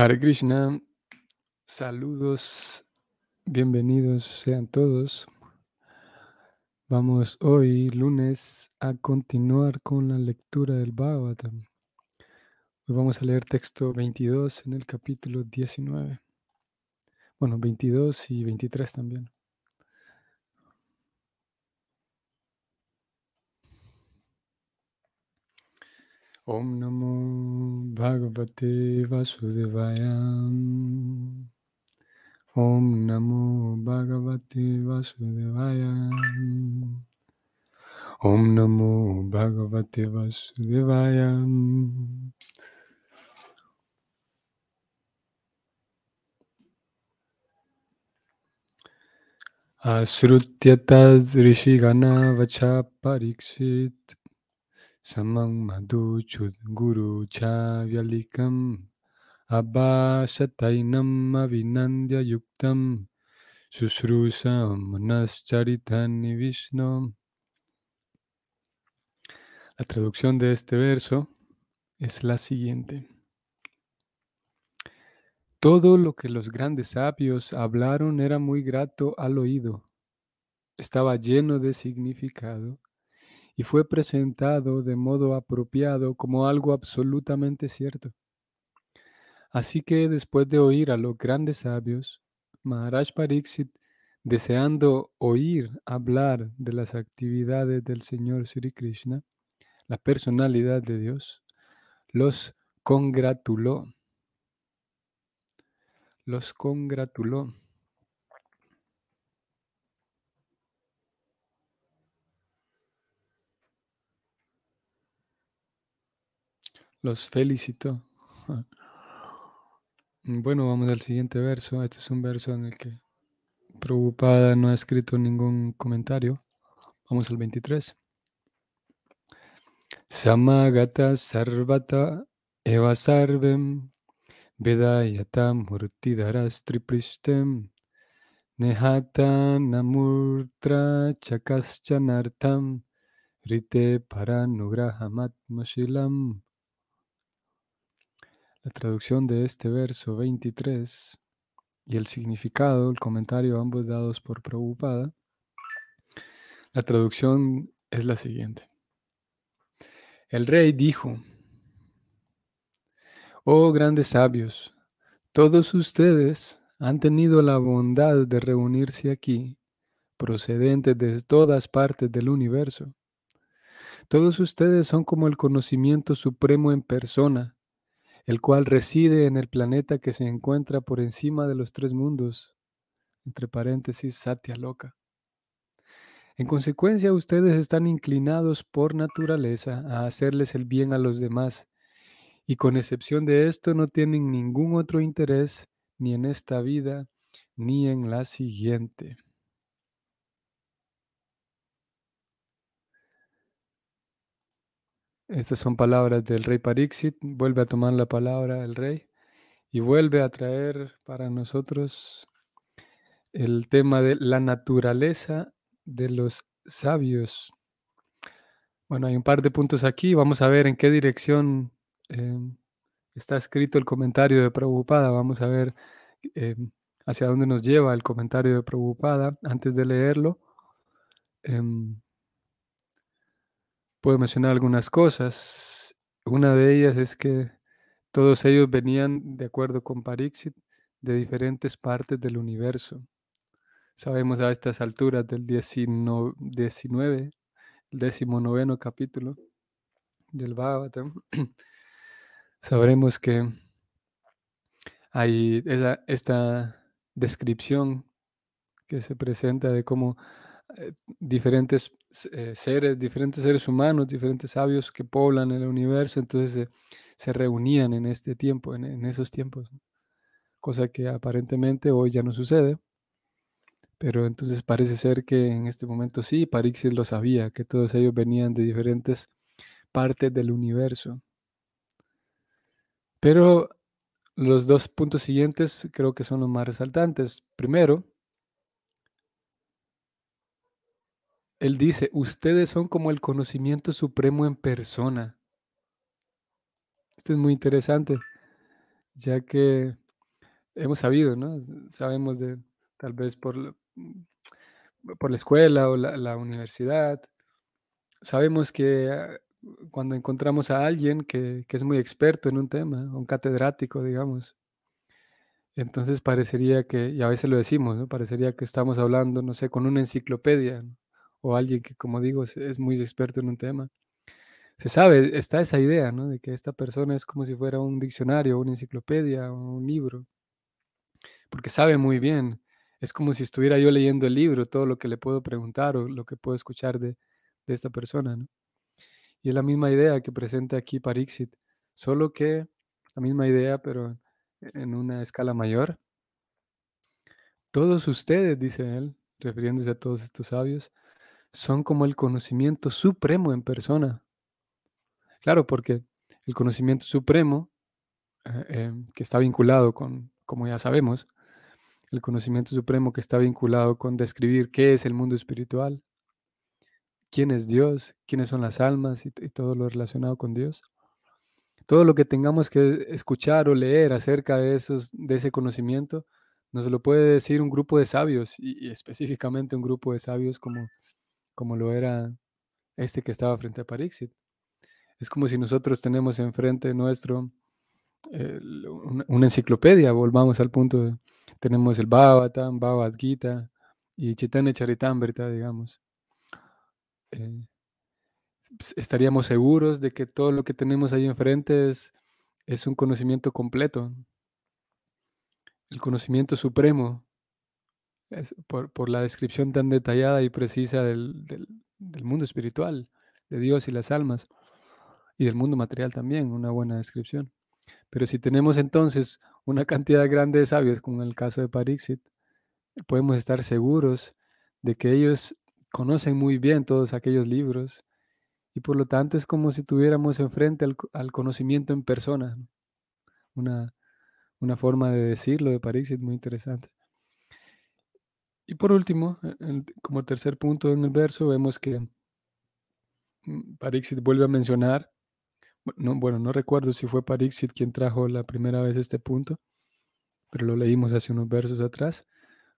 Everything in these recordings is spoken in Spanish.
Hare Krishna, saludos, bienvenidos sean todos. Vamos hoy, lunes, a continuar con la lectura del Bhagavatam. Hoy vamos a leer texto 22 en el capítulo 19. Bueno, 22 y 23 también. ओम नमो भगवते वासुदेवाय। ओम नमो भगवते वासुदेवाय। ओम नमो भगवते वासुदेवाय। अश्रुत्यत ऋषिगण वचा Parikshit. Samang Madhu Chud Guru Chavyalikam Abhasatainam Avinandya Yuktam Sushrusam Manascharitani Vishnu. La traducción de este verso es la siguiente. Todo lo que los grandes sabios hablaron era muy grato al oído, estaba lleno de significado y fue presentado de modo apropiado como algo absolutamente cierto. Así que después de oír a los grandes sabios, Maharaj Pariksit, deseando oír hablar de las actividades del Señor Sri Krishna, la personalidad de Dios, los congratuló. Los congratuló. Los felicitó. Bueno, vamos al siguiente verso. Este es un verso en el que Prabhupada no ha escrito ningún comentario. Vamos al 23. Samagata sarvata eva sarvem vedayata murtidaras tripristem nehata namurtra chakaschanartam rite paranugrahamatmashilam. La traducción de este verso 23 y el significado, el comentario, ambos dados por Prabhupada. La traducción es la siguiente. El rey dijo, Oh grandes sabios, todos ustedes han tenido la bondad de reunirse aquí, procedentes de todas partes del universo. Todos ustedes son como el conocimiento supremo en persona el cual reside en el planeta que se encuentra por encima de los tres mundos, entre paréntesis, Satya Loka. En consecuencia, ustedes están inclinados por naturaleza a hacerles el bien a los demás, y con excepción de esto no tienen ningún otro interés ni en esta vida ni en la siguiente. Estas son palabras del rey Parixit. Vuelve a tomar la palabra el rey y vuelve a traer para nosotros el tema de la naturaleza de los sabios. Bueno, hay un par de puntos aquí. Vamos a ver en qué dirección em, está escrito el comentario de Prabhupada. Vamos a ver em, hacia dónde nos lleva el comentario de Prabhupada antes de leerlo. Em, puedo mencionar algunas cosas. Una de ellas es que todos ellos venían, de acuerdo con Parixit, de diferentes partes del universo. Sabemos a estas alturas del 19, 19 el 19 capítulo del Bhagavatam, sabremos que hay esta descripción que se presenta de cómo eh, diferentes eh, seres, diferentes seres humanos, diferentes sabios que poblan el universo, entonces se reunían en este tiempo, en, esos tiempos, cosa que aparentemente hoy ya no sucede. Pero entonces parece ser que en este momento sí, Parixis lo sabía, que todos ellos venían de diferentes partes del universo. Pero los dos puntos siguientes creo que son los más resaltantes. Primero, Él dice, ustedes son como el conocimiento supremo en persona. Esto es muy interesante. ya que hemos sabido, ¿no? Sabemos de, tal vez por, la- por la escuela o la, la universidad, sabemos que ah, cuando encontramos a alguien que, que es muy experto en un tema, un catedrático, digamos, entonces parecería que, y a veces lo decimos, ¿no? Parecería que estamos hablando, no sé, con una enciclopedia, ¿no? O alguien que, como digo, es, muy experto en un tema. Se sabe, está esa idea, ¿no? De que esta persona es como si fuera un diccionario, una enciclopedia, un libro, porque sabe muy bien. Es como si estuviera yo leyendo el libro, todo lo que le puedo preguntar o lo que puedo escuchar de, de esta persona, ¿no? Y es la misma idea que presenta aquí Parixit, solo que la misma idea, pero en una escala mayor. Todos ustedes, dice él, refiriéndose a todos estos sabios, son como el conocimiento supremo en persona. Claro, porque el conocimiento supremo, eh, eh, que está vinculado con, como ya sabemos, el conocimiento supremo que está vinculado con describir qué es el mundo espiritual, quién es Dios, quiénes son las almas y, todo lo relacionado con Dios. Todo lo que tengamos que escuchar o leer acerca de, esos, de ese conocimiento, nos lo puede decir un grupo de sabios y específicamente un grupo de sabios como, como lo era este que estaba frente a Parixit. Es como si nosotros tenemos enfrente nuestro eh, una, enciclopedia, volvamos al punto, de, tenemos el Bhagavatam, Bhagavad Gita y Chaitanya Charitamrita, digamos. Eh, estaríamos seguros de que todo lo que tenemos ahí enfrente es, es un conocimiento completo, el conocimiento supremo, por, por, la descripción tan detallada y precisa del, del, mundo espiritual, de Dios y las almas, y del mundo material también, una buena descripción. Pero si tenemos entonces una cantidad grande de sabios, como en el caso de Parixit, podemos estar seguros de que ellos conocen muy bien todos aquellos libros y por lo tanto es como si tuviéramos enfrente al, al conocimiento en persona. Una, una, forma de decirlo de Parixit muy interesante. Y por último, el, como tercer punto en el verso, vemos que mm, Parixit vuelve a mencionar no, bueno, no recuerdo si fue Parixit quien trajo la primera vez este punto, pero lo leímos hace unos versos atrás,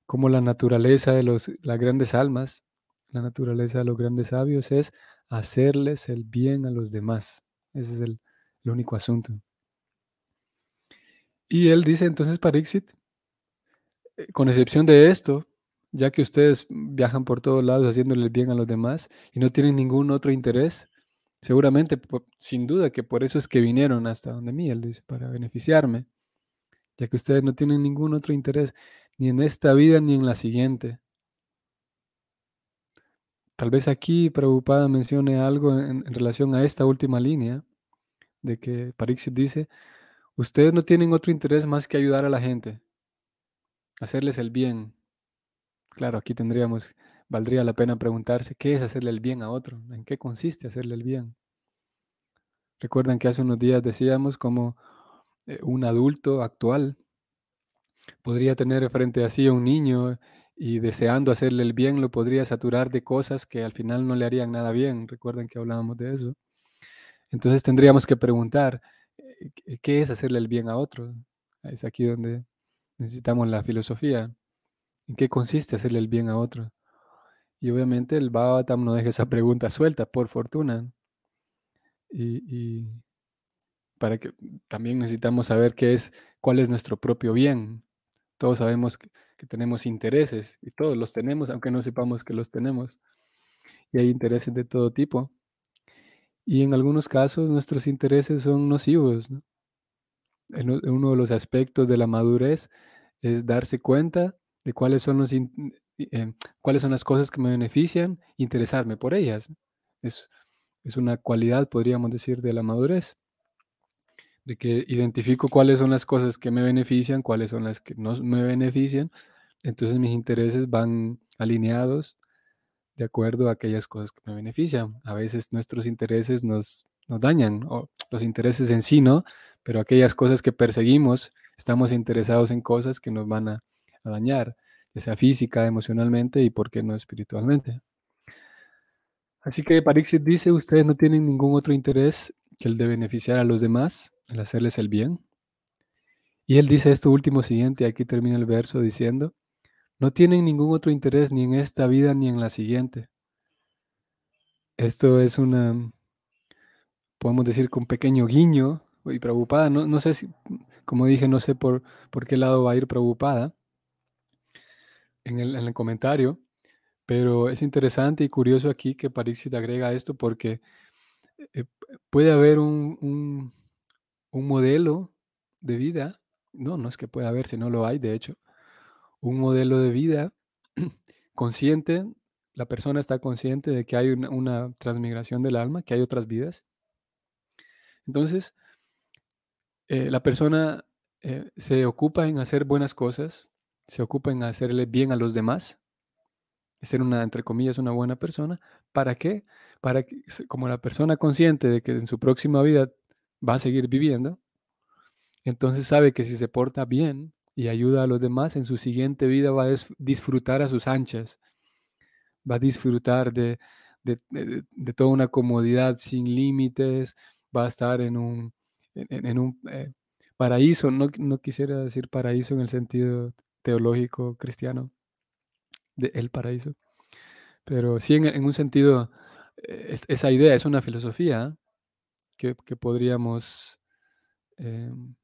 como la naturaleza de los, las grandes almas, la naturaleza de los grandes sabios es hacerles el bien a los demás. Ese es el, el único asunto. Y él dice entonces Parixit, eh, con excepción de esto, ya que ustedes viajan por todos lados haciéndole el bien a los demás y no tienen ningún otro interés, Seguramente, sin duda, que por eso es que vinieron hasta donde mí, él dice, para beneficiarme, ya que ustedes no tienen ningún otro interés, ni en esta vida ni en la siguiente. Tal vez aquí Prabhupada mencione algo en, relación a esta última línea, de que Parixit dice, ustedes no tienen otro interés más que ayudar a la gente, hacerles el bien. Claro, aquí tendríamos valdría la pena preguntarse qué es hacerle el bien a otro, en qué consiste hacerle el bien. Recuerdan que hace unos días decíamos como eh, un adulto actual podría tener frente a sí a un niño y deseando hacerle el bien lo podría saturar de cosas que al final no le harían nada bien. Recuerdan que hablábamos de eso. Entonces tendríamos que preguntar, eh, ¿qué es hacerle el bien a otro? Es aquí donde necesitamos la filosofía. ¿En qué consiste hacerle el bien a otro? Y obviamente el Bhagavatam no deja esa pregunta suelta, por fortuna. Y, para que también necesitamos saber qué es, cuál es nuestro propio bien. Todos sabemos que, tenemos intereses y todos los tenemos, aunque no sepamos que los tenemos. Y hay intereses de todo tipo. Y en algunos casos nuestros intereses son nocivos. uno de los aspectos de la madurez es darse cuenta cuáles son los eh, cuáles son las cosas que me benefician, interesarme por ellas. Es, es una cualidad, podríamos decir, de la madurez, de que identifico cuáles son las cosas que me benefician, cuáles son las que no me benefician, entonces mis intereses van alineados de acuerdo a aquellas cosas que me benefician. A veces nuestros intereses nos, nos dañan, o los intereses en sí no, pero aquellas cosas que perseguimos, estamos interesados en cosas que nos van a, a dañar ya sea física, emocionalmente y por qué no espiritualmente. Así que Parixit dice, ustedes no tienen ningún otro interés que el de beneficiar a los demás, el hacerles el bien. Y él dice esto último siguiente, aquí termina el verso diciendo, no tienen ningún otro interés ni en esta vida ni en la siguiente. Esto es una, podemos decir, con pequeño guiño y preocupada. No, no sé si, como dije, no sé por, por qué lado va a ir preocupada en el, en el comentario, pero es interesante y curioso aquí que Parixit agrega esto porque eh, puede haber un, un, modelo de vida, no, no es que pueda haber, si no lo hay, de hecho, un modelo de vida consciente, la persona está consciente de que hay una, transmigración del alma, que hay otras vidas. Entonces, eh, la persona eh, se ocupa en hacer buenas cosas, se ocupa en hacerle bien a los demás, ser una, entre comillas, una buena persona. ¿Para qué? Para que, como la persona consciente de que en su próxima vida va a seguir viviendo, entonces sabe que si se porta bien, y ayuda a los demás, en su siguiente vida va a disfrutar a sus anchas, va a disfrutar de, toda una comodidad sin límites, va a estar en un, en, un eh, paraíso, no, quisiera decir paraíso en el sentido teológico cristiano, de el paraíso, pero sí en, un sentido, eh, esa idea es una filosofía que, podríamos... Em,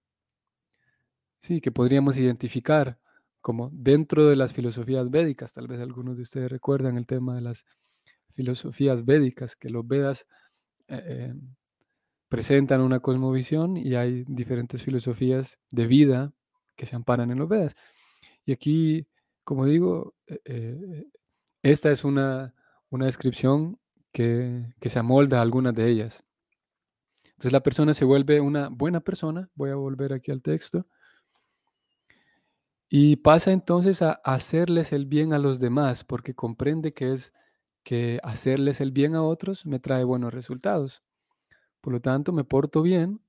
Sí, que podríamos identificar como dentro de las filosofías védicas. Tal vez algunos de ustedes recuerdan el tema de las filosofías védicas, que los Vedas eh, em, presentan una cosmovisión y hay diferentes filosofías de vida que se amparan en los Vedas. Y aquí, como digo, eh, eh, esta es una, una descripción que, que, se amolda a algunas de ellas. Entonces la persona se vuelve una buena persona, voy a volver aquí al texto, y pasa entonces a hacerles el bien a los demás, porque comprende que es que hacerles el bien a otros me trae buenos resultados. Por lo tanto, me porto bien,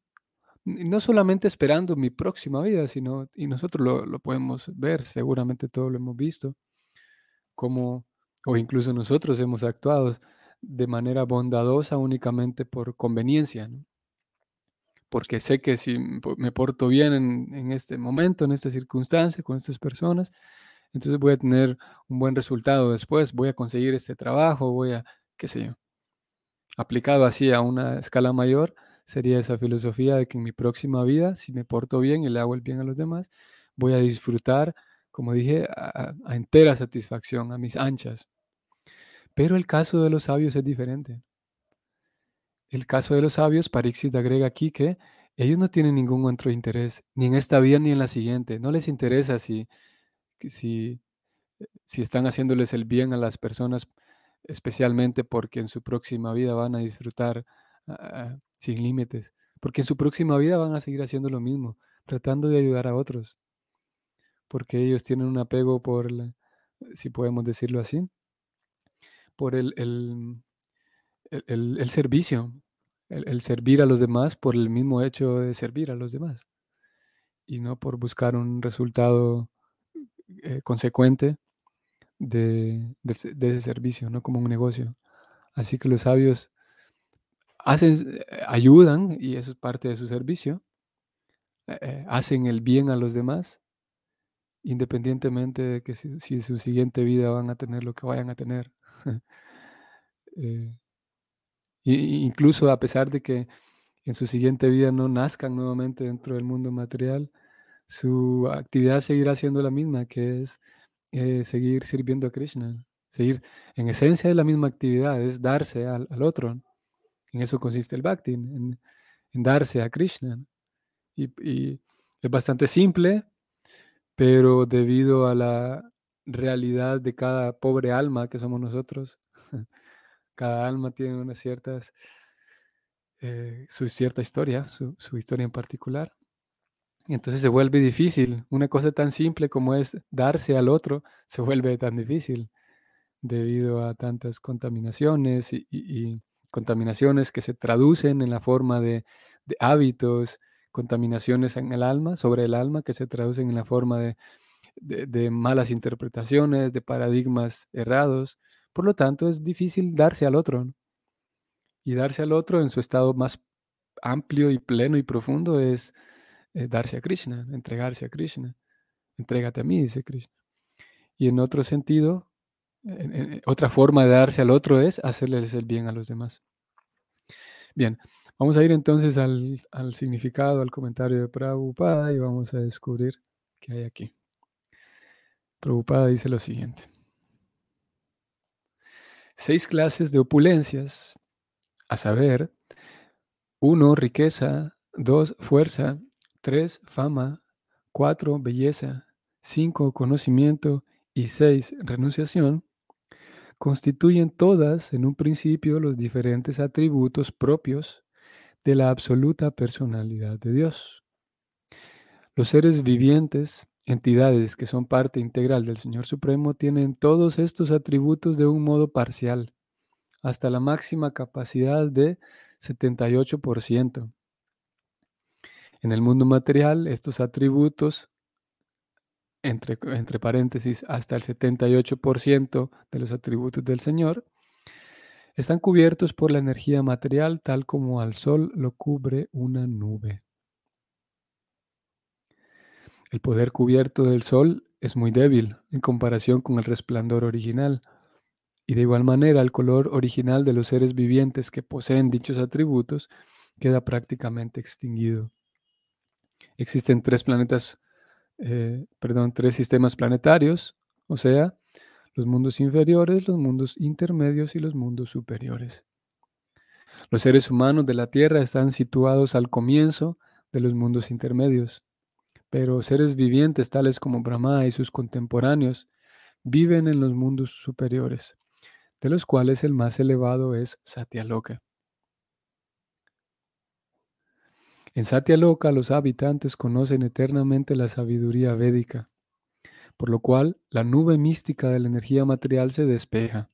no solamente esperando mi próxima vida, sino, y nosotros lo, lo podemos ver, seguramente todos lo hemos visto, como, o incluso nosotros hemos actuado de manera bondadosa únicamente por conveniencia. porque sé que si me porto bien en, este momento, en esta circunstancia, con estas personas, entonces voy a tener un buen resultado después, voy a conseguir este trabajo, voy a, qué sé yo. Aplicado así a una escala mayor, sería esa filosofía de que en mi próxima vida, si me porto bien y le hago el bien a los demás, voy a disfrutar, como dije, a, entera satisfacción, a mis anchas. Pero el caso de los sabios es diferente. El caso de los sabios, Parixis agrega aquí que ellos no tienen ningún otro interés, ni en esta vida ni en la siguiente. No les interesa si, si, si están haciéndoles el bien a las personas, especialmente porque en su próxima vida van a disfrutar sin límites, porque en su próxima vida van a seguir haciendo lo mismo, tratando de ayudar a otros, porque ellos tienen un apego por, si podemos decirlo así, por el, el, servicio, el, servir a los demás por el mismo hecho de servir a los demás y no por buscar un resultado eh, consecuente de, ese servicio, no como un negocio. Así que los sabios hacen, eh, ayudan, y eso es parte de su servicio, eh, hacen el bien a los demás, independientemente de que si, en su siguiente vida van a tener lo que vayan a tener. incluso a pesar de que en su siguiente vida no nazcan nuevamente dentro del mundo material, su actividad seguirá siendo la misma, que es eh, seguir sirviendo a Krishna, seguir en esencia de la misma actividad, es darse al, otro. En eso consiste el bhakti, en, darse a Krishna. y, es bastante simple, pero debido a la realidad de cada pobre alma que somos nosotros, cada alma tiene unas ciertas, eh, su cierta historia, su, historia en particular. Y entonces se vuelve difícil. Una cosa tan simple como es darse al otro se vuelve tan difícil debido a tantas contaminaciones y, contaminaciones que se traducen en la forma de, hábitos, contaminaciones en el alma, sobre el alma, que se traducen en la forma de, malas interpretaciones, de paradigmas errados, por lo tanto, es difícil darse al otro. Y darse al otro en su estado más amplio y pleno y profundo es, eh, darse a Krishna, entregarse a Krishna. Entrégate a mí, dice Krishna. Y en otro sentido, otra forma de darse al otro es hacerles el bien a los demás. Bien, vamos a ir entonces al, al significado, al comentario de Prabhupada y vamos a descubrir qué hay aquí. Prabhupada dice lo siguiente. Seis clases de opulencias, a saber, uno, riqueza, dos, fuerza, tres, fama, cuatro, belleza, cinco, conocimiento y seis, renunciación, constituyen todas en un principio los diferentes atributos propios de la absoluta personalidad de Dios. Los seres vivientes, entidades que son parte integral del Señor Supremo, tienen todos estos atributos de un modo parcial, hasta la máxima capacidad de 78%. En el mundo material, estos atributos entre, paréntesis, hasta el 78% de los atributos del Señor, están cubiertos por la energía material tal como al sol lo cubre una nube. El poder cubierto del sol es muy débil en comparación con el resplandor original, y de igual manera el color original de los seres vivientes que poseen dichos atributos queda prácticamente extinguido. Existen tres planetas eh, perdón, tres sistemas planetarios, o sea, los mundos inferiores, los mundos intermedios y los mundos superiores. Los seres humanos de la Tierra están situados al comienzo de los mundos intermedios, pero seres vivientes tales como Brahma y sus contemporáneos viven en los mundos superiores, de los cuales el más elevado es Satyaloka. En Satyaloka los habitantes conocen eternamente la sabiduría védica, por lo cual la nube mística de la energía material se despeja.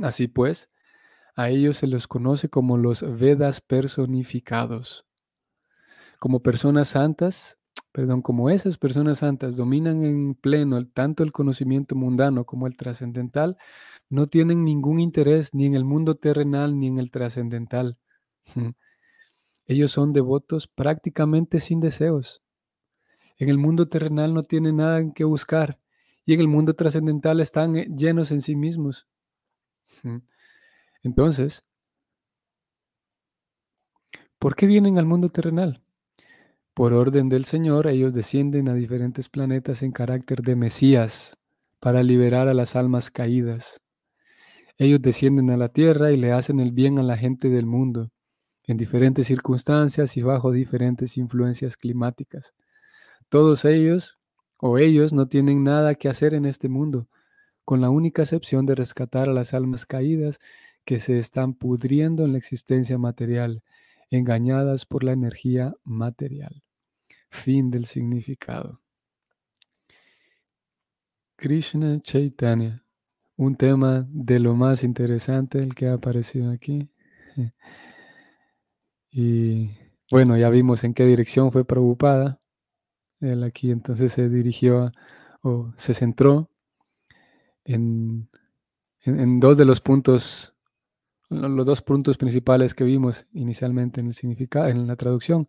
Así pues, a ellos se los conoce como los Vedas personificados. Como personas santas, perdón, como esas personas santas dominan en pleno tanto el conocimiento mundano como el trascendental, no tienen ningún interés ni en el mundo terrenal ni en el trascendental. Ellos son devotos prácticamente sin deseos. En el mundo terrenal no tienen nada en que buscar y en el mundo trascendental están eh, llenos en sí mismos. Entonces, ¿por qué vienen al mundo terrenal? Por orden del Señor, ellos descienden a diferentes planetas en carácter de Mesías para liberar a las almas caídas. Ellos descienden a la tierra y le hacen el bien a la gente del mundo en diferentes circunstancias y bajo diferentes influencias climáticas. Todos ellos o ellos no tienen nada que hacer en este mundo, con la única excepción de rescatar a las almas caídas que se están pudriendo en la existencia material, engañadas por la energía material. Fin del significado. Krishna Chaitanya, un tema de lo más interesante el que ha aparecido aquí. Y bueno, ya vimos en qué dirección fue preocupada. Él aquí entonces se dirigió o se centró en, dos de los puntos, los dos puntos principales que vimos inicialmente en el significado, en la traducción.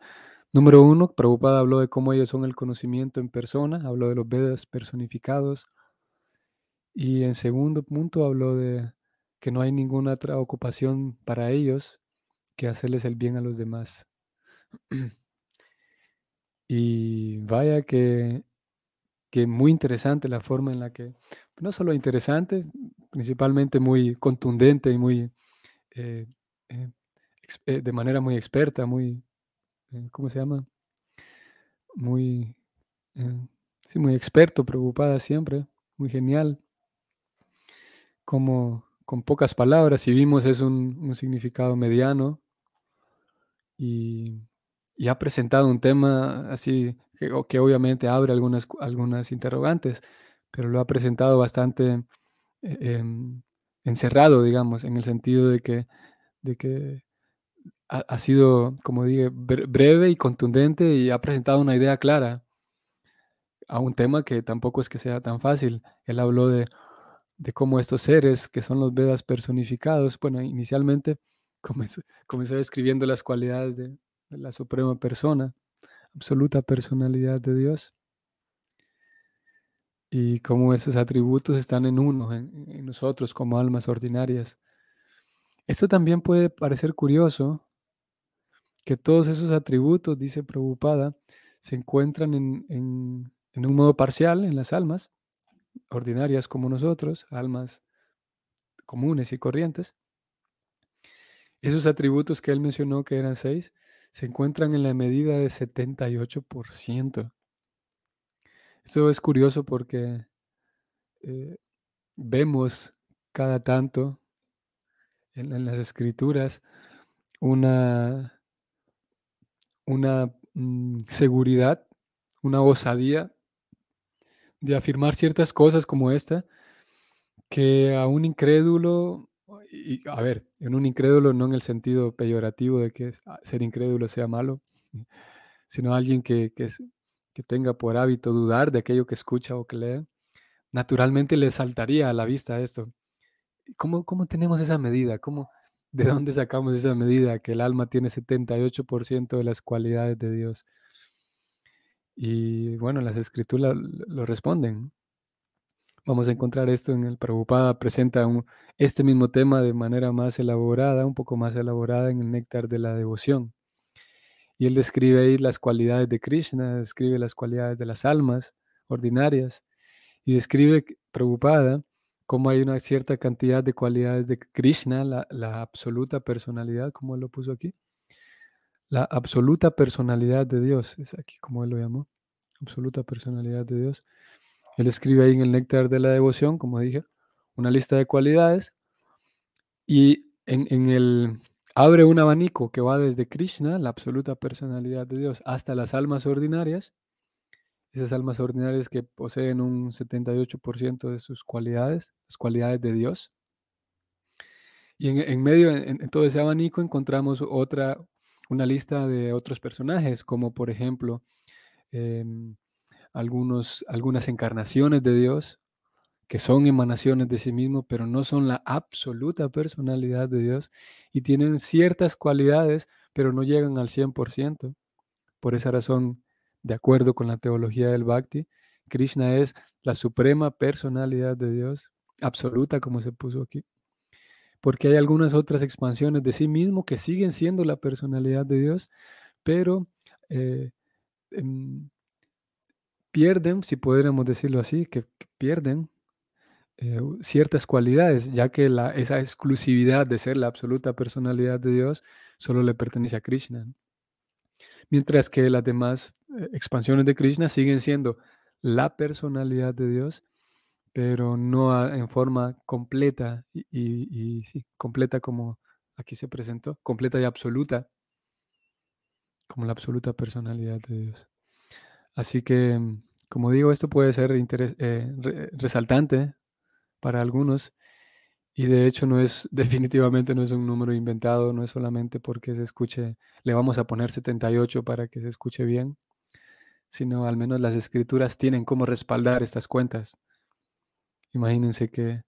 Número uno, Prabhupada habló de cómo ellos son el conocimiento en persona, habló de los Vedas personificados. Y en segundo punto habló de que no hay ninguna otra ocupación para ellos que hacerles el bien a los demás. y vaya que, que muy interesante la forma en la que, no solo interesante, principalmente muy contundente y muy, eh, eh, eh, de manera muy experta, muy, ¿cómo se llama? Muy, sí, muy experto, preocupada siempre, muy genial, como con pocas palabras, si vimos es un, un significado mediano, y, ha presentado un tema así que, obviamente abre algunas, algunas interrogantes, pero lo ha presentado bastante eh, encerrado, digamos, en el sentido de que, de que ha, sido, como dije, breve y contundente y ha presentado una idea clara a un tema que tampoco es que sea tan fácil. Él habló de, de cómo estos seres, que son los Vedas personificados, bueno, inicialmente comenzó, describiendo las cualidades de, la Suprema Persona, absoluta personalidad de Dios y cómo esos atributos están en uno, en, nosotros como almas ordinarias. Esto también puede parecer curioso, que todos esos atributos, dice Prabhupada, se encuentran en, en un modo parcial en las almas ordinarias como nosotros, almas comunes y corrientes. Esos atributos que él mencionó, que eran seis, se encuentran en la medida de 78%. Esto es curioso porque eh, vemos cada tanto en, las escrituras una, una mm, seguridad, una osadía de afirmar ciertas cosas como esta, que a un incrédulo, y, a ver, en un incrédulo no en el sentido peyorativo de que ah, ser incrédulo sea malo, sino alguien que, que, que tenga por hábito dudar de aquello que escucha o que lee, naturalmente le saltaría a la vista esto. ¿Cómo, cómo tenemos esa medida? ¿Cómo, ¿De dónde sacamos esa medida? Que el alma tiene 78% de las cualidades de Dios. Y bueno, las escrituras lo responden. Vamos a encontrar esto en el Prabhupada, presenta este mismo tema de manera más elaborada, un poco más elaborada en el néctar de la devoción. Y él describe ahí las cualidades de Krishna, describe las cualidades de las almas ordinarias y describe, Prabhupada, cómo hay una cierta cantidad de cualidades de Krishna, la, la absoluta personalidad, como él lo puso aquí. La absoluta personalidad de Dios, es aquí como él lo llamó, absoluta personalidad de Dios. Él escribe ahí en el néctar de la devoción, como dije, una lista de cualidades y en, en el abre un abanico que va desde Krishna, la absoluta personalidad de Dios, hasta las almas ordinarias, esas almas ordinarias que poseen un 78% de sus cualidades, las cualidades de Dios. Y en, medio, en, todo ese abanico, encontramos otra, una lista de otros personajes, como por ejemplo em, algunos, algunas encarnaciones de Dios, que son emanaciones de sí mismo, pero no son la absoluta personalidad de Dios y tienen ciertas cualidades, pero no llegan al 100%. Por esa razón, de acuerdo con la teología del Bhakti, Krishna es la suprema personalidad de Dios, absoluta como se puso aquí. Porque hay algunas otras expansiones de sí mismo que siguen siendo la personalidad de Dios, pero eh, em, pierden, si pudiéramos decirlo así, que pierden eh, ciertas cualidades, ya que esa exclusividad de ser la absoluta personalidad de Dios solo le pertenece a Krishna. Mientras que las demás eh, expansiones de Krishna siguen siendo la personalidad de Dios, pero no en forma completa y, sí, completa como aquí se presentó, completa y absoluta, como la absoluta personalidad de Dios. Así que, como digo, esto puede ser eh, resaltante para algunos. Y de hecho no es, definitivamente no es un número inventado, no es solamente porque se escuche, le vamos a poner 78 para que se escuche bien, sino al menos las escrituras tienen cómo respaldar estas cuentas. Imagínense qué,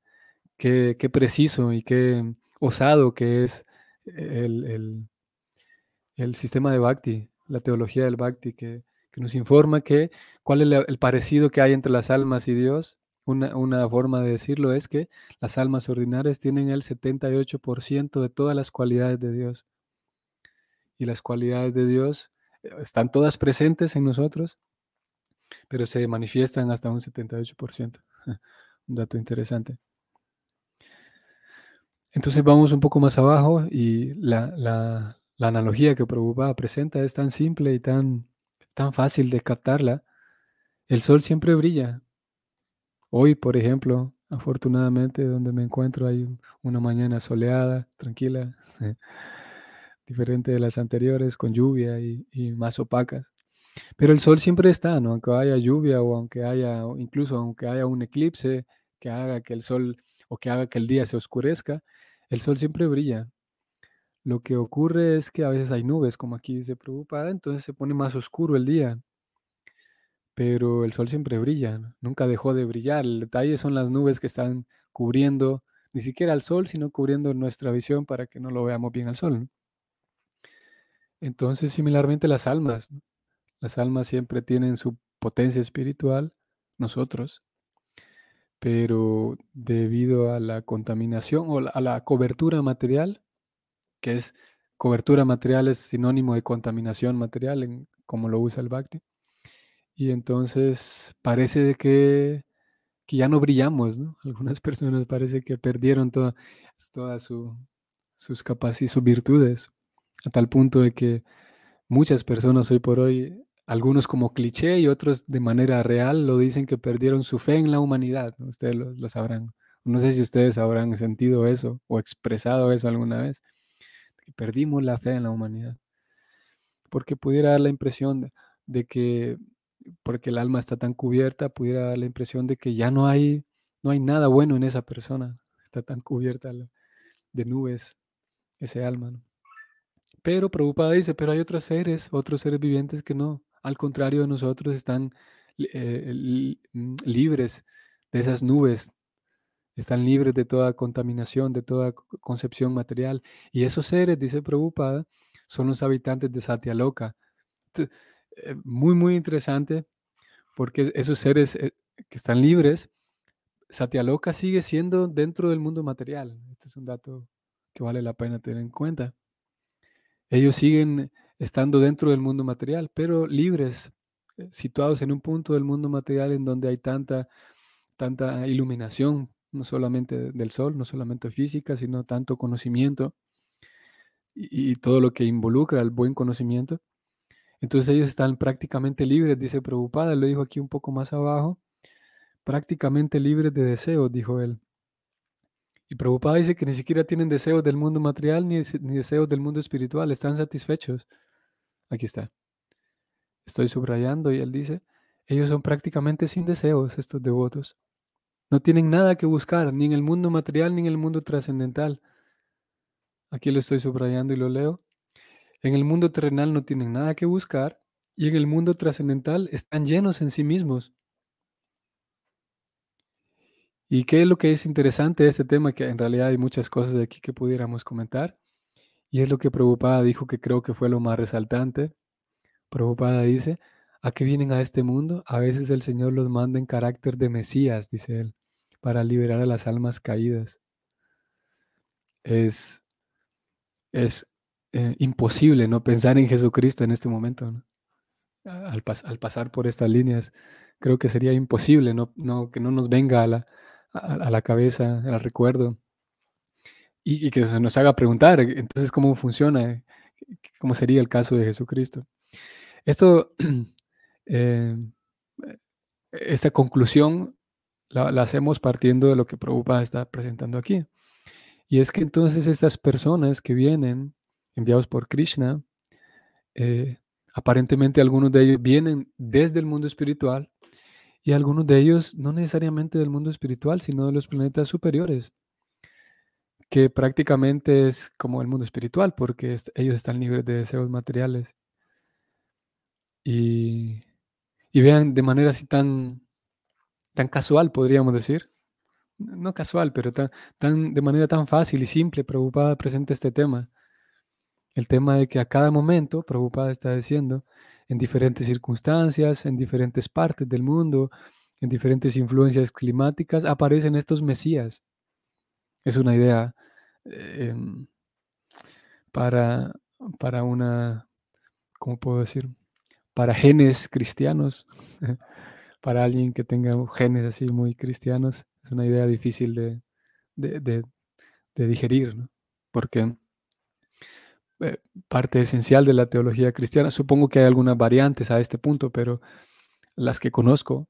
qué, preciso y qué osado que es el, el, sistema de Bhakti, la teología del Bhakti, que, que nos informa que cuál es el parecido que hay entre las almas y Dios una, forma de decirlo es que las almas ordinarias tienen el 78% de todas las cualidades de Dios. Y las cualidades de Dios eh, están todas presentes en nosotros, pero se manifiestan hasta un 78%. un dato interesante. Entonces vamos un poco más abajo y la, analogía que Prabhupada presenta es tan simple y tan, tan fácil de captarla. El sol siempre brilla, Hoy, por ejemplo, afortunadamente, donde me encuentro hay una mañana soleada, tranquila, diferente de las anteriores, con lluvia y, más opacas. Pero el sol siempre está, ¿no? Aunque haya lluvia o aunque haya, incluso aunque haya un eclipse que haga que el sol o que haga que el día se oscurezca, el sol siempre brilla. Lo que ocurre es que a veces hay nubes, como aquí se preocupa, entonces se pone más oscuro el día pero el sol siempre brilla, nunca dejó de brillar. El detalle son las nubes que están cubriendo ni siquiera al sol, sino cubriendo nuestra visión para que no lo veamos bien al sol. Entonces, similarmente las almas, Las almas siempre tienen su potencia espiritual, nosotros, pero debido a la contaminación o a la cobertura material, que es cobertura material es sinónimo de contaminación material, como lo usa el Bhakti. Y entonces parece que, que ya no brillamos. Algunas personas parece que perdieron todas toda su, sus capacidades, sus virtudes, a tal punto de que muchas personas hoy por hoy, algunos como cliché y otros de manera real, lo dicen que perdieron su fe en la humanidad. Ustedes lo, sabrán. No sé si ustedes habrán sentido eso o expresado eso alguna vez, perdimos la fe en la humanidad. Porque pudiera dar la impresión de, que, porque el alma está tan cubierta, pudiera dar la impresión de que ya no hay, no hay nada bueno en esa persona. Está tan cubierta de nubes ese alma. Pero Prabhupada dice, pero hay otros seres, otros seres vivientes que no, al contrario de nosotros, están eh, mm, libres de esas nubes, están libres de toda contaminación, de toda concepción material. Y esos seres, dice Prabhupada, son los habitantes de Satyaloka. Eh, muy, muy interesante, porque esos seres eh, que están libres, Satyaloka sigue siendo dentro del mundo material. Este es un dato que vale la pena tener en cuenta. Ellos siguen estando dentro del mundo material, pero libres, eh, situados en un punto del mundo material en donde hay tanta, tanta iluminación, no solamente del sol, no solamente física, sino tanto conocimiento y, todo lo que involucra el buen conocimiento. Entonces ellos están prácticamente libres, dice Prabhupada, lo dijo aquí un poco más abajo, prácticamente libres de deseos, dijo él. Y Prabhupada dice que ni siquiera tienen deseos del mundo material ni, ni deseos del mundo espiritual, están satisfechos. Aquí está. Estoy subrayando y él dice, ellos son prácticamente sin deseos, estos devotos. No tienen nada que buscar, ni en el mundo material ni en el mundo trascendental. Aquí lo estoy subrayando y lo leo. En el mundo terrenal no tienen nada que buscar y en el mundo trascendental están llenos en sí mismos. ¿Y qué es lo que es interesante de este tema? Que en realidad hay muchas cosas de aquí que pudiéramos comentar. Y es lo que Prabhupada dijo que creo que fue lo más resaltante. Prabhupada dice, ¿a qué vienen a este mundo? A veces el Señor los manda en carácter de Mesías, dice él, para liberar a las almas caídas. Es, es eh, imposible no pensar en Jesucristo en este momento. Al, al, pasar por estas líneas, creo que sería imposible no, no, que no nos venga a la, a, la cabeza, al recuerdo, y, que se nos haga preguntar, entonces, ¿cómo funciona? ¿Cómo sería el caso de Jesucristo? Esto, eh, esta conclusión la, hacemos partiendo de lo que Prabhupada está presentando aquí. Y es que entonces estas personas que vienen enviados por Krishna, eh, aparentemente algunos de ellos vienen desde el mundo espiritual y algunos de ellos no necesariamente del mundo espiritual, sino de los planetas superiores, que prácticamente es como el mundo espiritual, porque ellos están libres de deseos materiales. Y, vean de manera así tan, tan casual, podríamos decir, no casual, pero tan, tan, de manera tan fácil y simple, Prabhupada presenta este tema. El tema de que a cada momento, Prabhupada está diciendo, en diferentes circunstancias, en diferentes partes del mundo, en diferentes influencias climáticas, aparecen estos mesías. Es una idea em, para, para una, ¿cómo puedo decir? Para genes cristianos, para alguien que tenga genes así muy cristianos, es una idea difícil de, digerir. Porque eh, parte esencial de la teología cristiana. Supongo que hay algunas variantes a este punto, pero las que conozco,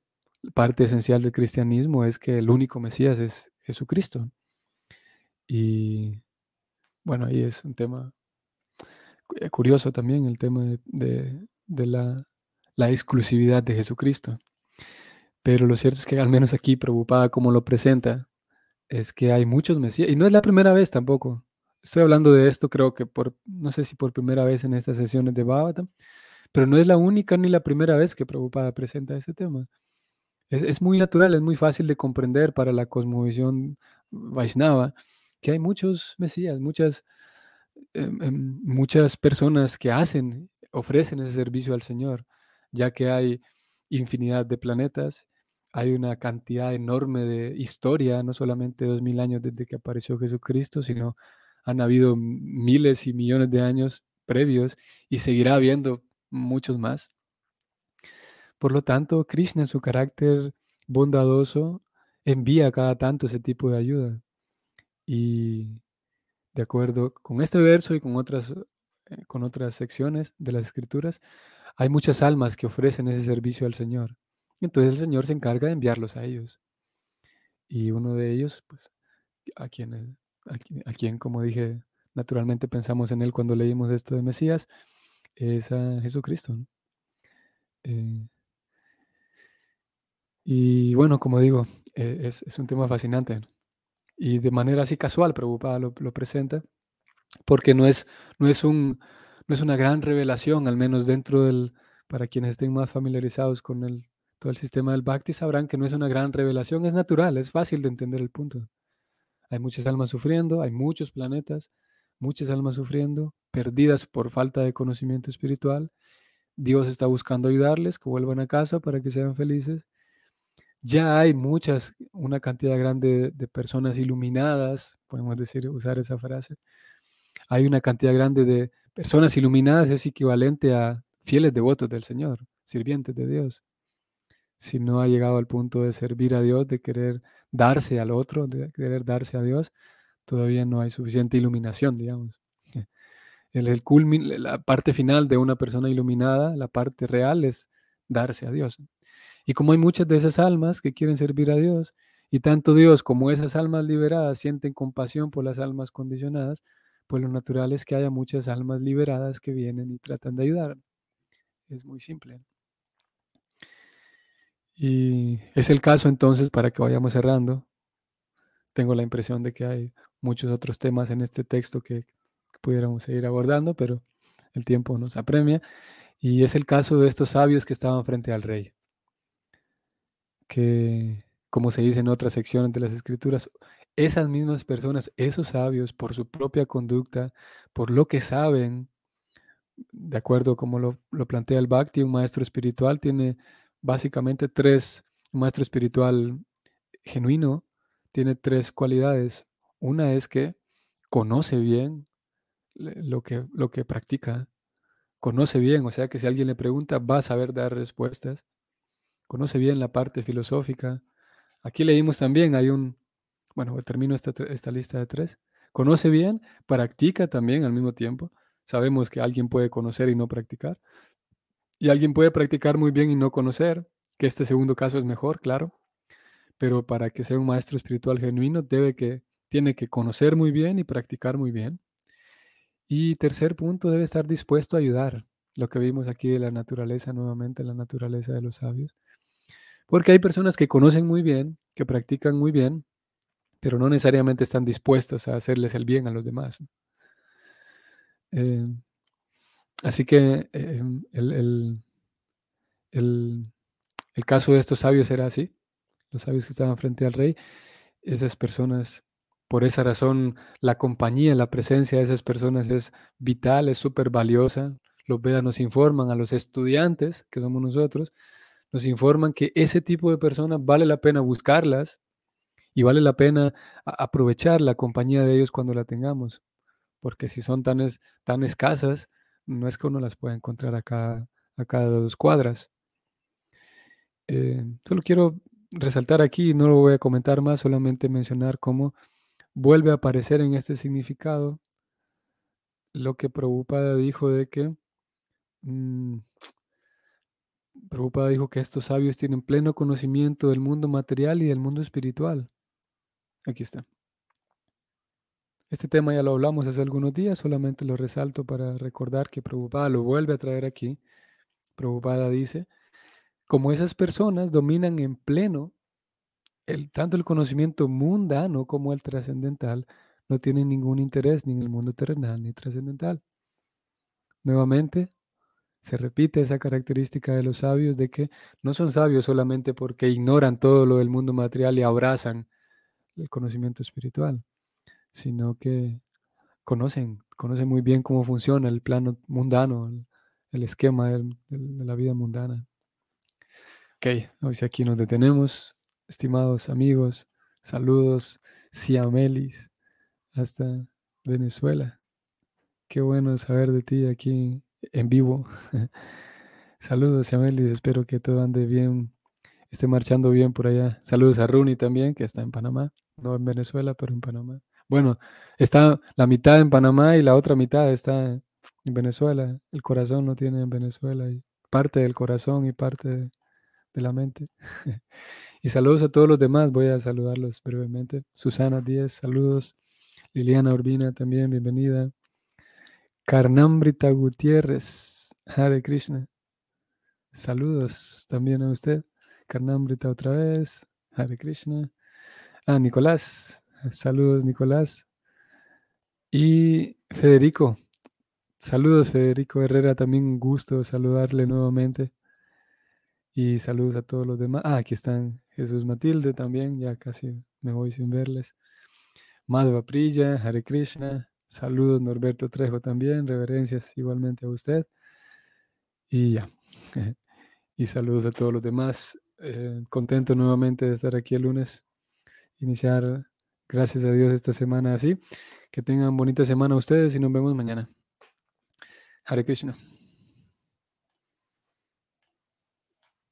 parte esencial del cristianismo es que el único Mesías es Jesucristo. Y bueno, ahí es un tema eh, curioso también, el tema de, la, exclusividad de Jesucristo. Pero lo cierto es que al menos aquí, preocupada como lo presenta, es que hay muchos Mesías, y no es la primera vez tampoco. Estoy hablando de esto, creo que por, no sé si por primera vez en estas sesiones de Bhagavatam, pero no es la única ni la primera vez que Prabhupada presenta este tema. Es, muy natural, es muy fácil de comprender para la cosmovisión Vaishnava que hay muchos mesías, muchas, em, em, muchas personas que hacen, ofrecen ese servicio al Señor ya que hay infinidad de planetas, hay una cantidad enorme de historia, no solamente dos mil años desde que apareció Jesucristo, sino han habido miles y millones de años previos y seguirá habiendo muchos más. Por lo tanto, Krishna en su carácter bondadoso envía cada tanto ese tipo de ayuda. Y de acuerdo con este verso y con otras, eh, con otras secciones de las escrituras, hay muchas almas que ofrecen ese servicio al Señor. Entonces el Señor se encarga de enviarlos a ellos. Y uno de ellos, pues, a quien, a quien, como dije, naturalmente pensamos en él cuando leímos esto de Mesías, es a Jesucristo. Eh, y bueno, como digo, eh, es, un tema fascinante. Y de manera así casual, preocupada lo, lo presenta, porque no es, no, es un, no es una gran revelación, al menos dentro del, para quienes estén más familiarizados con el, el sistema del Bhakti, sabrán que no es una gran revelación, es natural, es fácil de entender el punto. Hay muchas almas sufriendo, hay muchos planetas, muchas almas sufriendo, perdidas por falta de conocimiento espiritual. Dios está buscando ayudarles, que vuelvan a casa para que sean felices. Ya hay muchas, una cantidad grande de personas iluminadas, podemos decir, usar esa frase. Hay una cantidad grande de personas iluminadas, es equivalente a fieles devotos del Señor, sirvientes de Dios. Si no ha llegado al punto de servir a Dios, de querer darse al otro, de querer darse a Dios, todavía no hay suficiente iluminación, digamos. El, el la parte final de una persona iluminada, la parte real es darse a Dios. Y como hay muchas de esas almas que quieren servir a Dios, y tanto Dios como esas almas liberadas sienten compasión por las almas condicionadas, pues lo natural es que haya muchas almas liberadas que vienen y tratan de ayudar. Es muy simple. Y es el caso entonces, para que vayamos cerrando, tengo la impresión de que hay muchos otros temas en este texto que, pudiéramos seguir abordando, pero el tiempo nos apremia. Y es el caso de estos sabios que estaban frente al rey, que, como se dice en otras secciones de las escrituras, esas mismas personas, esos sabios, por su propia conducta, por lo que saben, de acuerdo como lo, lo plantea el Bhakti, un maestro espiritual tiene básicamente tres, maestro espiritual genuino tiene tres cualidades. Una es que conoce bien lo que, lo que practica, conoce bien, o sea que si alguien le pregunta va a saber dar respuestas, conoce bien la parte filosófica. Aquí leímos también, hay un, bueno, termino esta, esta lista de tres, conoce bien, practica también al mismo tiempo. Sabemos que alguien puede conocer y no practicar. Y alguien puede practicar muy bien y no conocer, que este segundo caso es mejor, claro pero para que sea un maestro espiritual genuino debe que, tiene que conocer muy bien y practicar muy bien. Y tercer punto, debe estar dispuesto a ayudar. Lo que vimos aquí de la naturaleza, nuevamente la naturaleza de los sabios. Porque hay personas que conocen muy bien, que practican muy bien, pero no necesariamente están dispuestos a hacerles el bien a los demás. Eh, así que eh, el, el caso de estos sabios era así los sabios que estaban frente al rey, esas personas, por esa razón, la compañía, la presencia de esas personas es vital, es súper valiosa. Los Vedas nos informan a los estudiantes, que somos nosotros, nos informan que ese tipo de personas vale la pena buscarlas y vale la pena aprovechar la compañía de ellos cuando la tengamos, porque si son tan, tan escasas, no es que uno las pueda encontrar a cada, a cada dos cuadras. Eh, solo quiero resaltar aquí, no lo voy a comentar más, solamente mencionar cómo vuelve a aparecer en este significado lo que Prabhupada dijo de que mmm, Prabhupada dijo que estos sabios tienen pleno conocimiento del mundo material y del mundo espiritual. Aquí está. Este tema ya lo hablamos hace algunos días, solamente lo resalto para recordar que Prabhupada lo vuelve a traer aquí. Prabhupada dice, como esas personas dominan en pleno el, tanto el conocimiento mundano como el trascendental, no tienen ningún interés ni en el mundo terrenal ni trascendental. Nuevamente, se repite esa característica de los sabios de que no son sabios solamente porque ignoran todo lo del mundo material y abrazan el conocimiento espiritual, sino que conocen, conocen muy bien cómo funciona el plano mundano, el, esquema de la vida mundana. Ok, hoy sí aquí nos detenemos, estimados amigos. Saludos, Siamelis, hasta Venezuela. Qué bueno saber de ti aquí en vivo. Saludos, Siamelis. Espero que todo ande bien, esté marchando bien por allá. Saludos a Runi también, que está en Panamá. No en Venezuela, pero en Panamá. Bueno, está la mitad en Panamá y la otra mitad está en Venezuela. El corazón no tiene en Venezuela. Y parte del corazón y parte de de la mente. y saludos a todos los demás, voy a saludarlos brevemente. Susana Díez, saludos. Liliana Urbina también, bienvenida. Karnambrita Gutiérrez, Hare Krishna. Saludos también a usted. Karnambrita otra vez, Hare Krishna. Ah, Nicolás, saludos Nicolás. Y Federico, saludos Federico Herrera, también un gusto saludarle nuevamente. Y saludos a todos los demás. Ah, aquí están Jesús Matilde también, ya casi me voy sin verles. Madhva Priya, Hare Krishna. Saludos Norberto Trejo también, reverencias igualmente a usted. Y ya. y saludos a todos los demás. Eh, contento nuevamente de estar aquí el lunes. Iniciar, gracias a Dios, esta semana así. Que tengan bonita semana ustedes y nos vemos mañana. Hare Krishna.